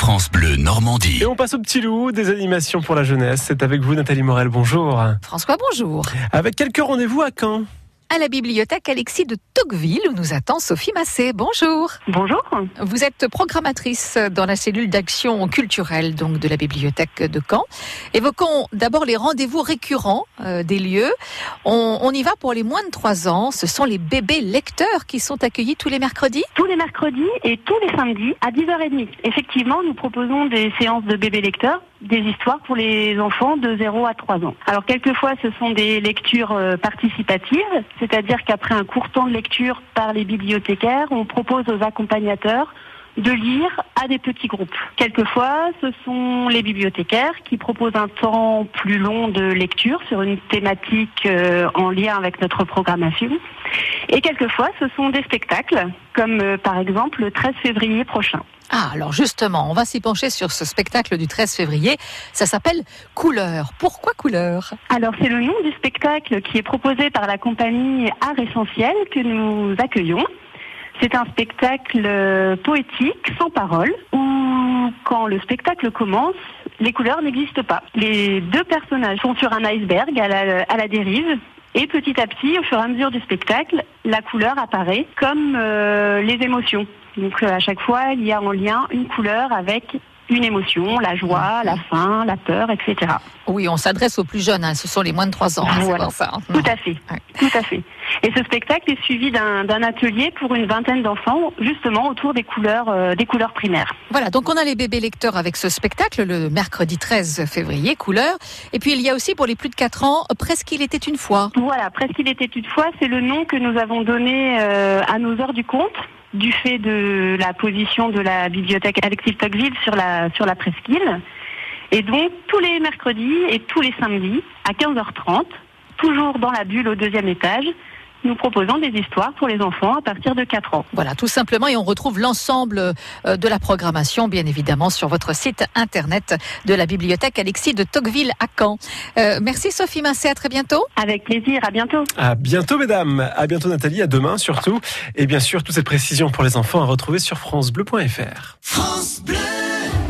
France Bleu Normandie. Et on passe au petit loup, des animations pour la jeunesse. C'est avec vous Nathalie Morel, bonjour. François, bonjour. Avec quelques rendez-vous à Caen à la bibliothèque Alexis de Tocqueville où nous attend Sophie Massé. Bonjour. Bonjour. Vous êtes programmatrice dans la cellule d'action culturelle donc de la bibliothèque de Caen. Évoquons d'abord les rendez-vous récurrents euh, des lieux. On, on, y va pour les moins de 3 ans. Ce sont les bébés lecteurs qui sont accueillis tous les mercredis Tous les mercredis et tous les samedis à 10h30. Effectivement, nous proposons des séances de bébés lecteurs des histoires pour les enfants de 0 à 3 ans. Alors quelquefois ce sont des lectures euh, participatives, c'est-à-dire qu'après un court temps de lecture par les bibliothécaires, on propose aux accompagnateurs de lire à des petits groupes. Quelquefois, ce sont les bibliothécaires qui proposent un temps plus long de lecture sur une thématique euh, en lien avec notre programmation. Et quelquefois, ce sont des spectacles, comme euh, par exemple le 13 février prochain. Ah, alors justement, on va s'y pencher sur ce spectacle du 13 février. Ça s'appelle Couleur. Pourquoi Couleur? Alors, c'est le nom du spectacle qui est proposé par la compagnie Art Essentiel que nous accueillons. C'est un spectacle euh, poétique, sans parole, où quand le spectacle commence, les couleurs n'existent pas. Les deux personnages sont sur un iceberg à la, dérive et petit à petit, au fur et à mesure du spectacle, la couleur apparaît comme euh, les émotions. Donc euh, à chaque fois, il y a en lien une couleur avec une émotion, la joie, la faim, la peur, etc. Oui, on s'adresse aux plus jeunes, hein. ce sont les moins de 3 ans, hein, voilà. ça. Tout à fait, tout à fait. Et ce spectacle est suivi d'un atelier pour une vingtaine d'enfants, justement autour des couleurs, euh, des couleurs primaires. Voilà, donc on a les bébés lecteurs avec ce spectacle le mercredi 13 février, couleurs. Et puis il y a aussi pour les plus de 4 ans, Presqu'il était une fois. Voilà, Presqu'il était une fois, c'est le nom que nous avons donné euh, à nos heures du conte du fait de la position de la bibliothèque Alexis Tocqueville sur la, sur la presqu'île. Et donc, tous les mercredis et tous les samedis, à 15h30, toujours dans la bulle au deuxième étage, nous proposons des histoires pour les enfants à partir de 4 ans. Voilà, tout simplement, et on retrouve l'ensemble euh, de la programmation, bien évidemment, sur votre site internet de la bibliothèque Alexis de Tocqueville à Caen. Euh, merci Sophie Massé, à très bientôt. Avec plaisir, à bientôt. À bientôt mesdames, à bientôt Nathalie, à demain surtout. Et bien sûr, toutes ces précisions pour les enfants à retrouver sur francebleu.fr. France Bleu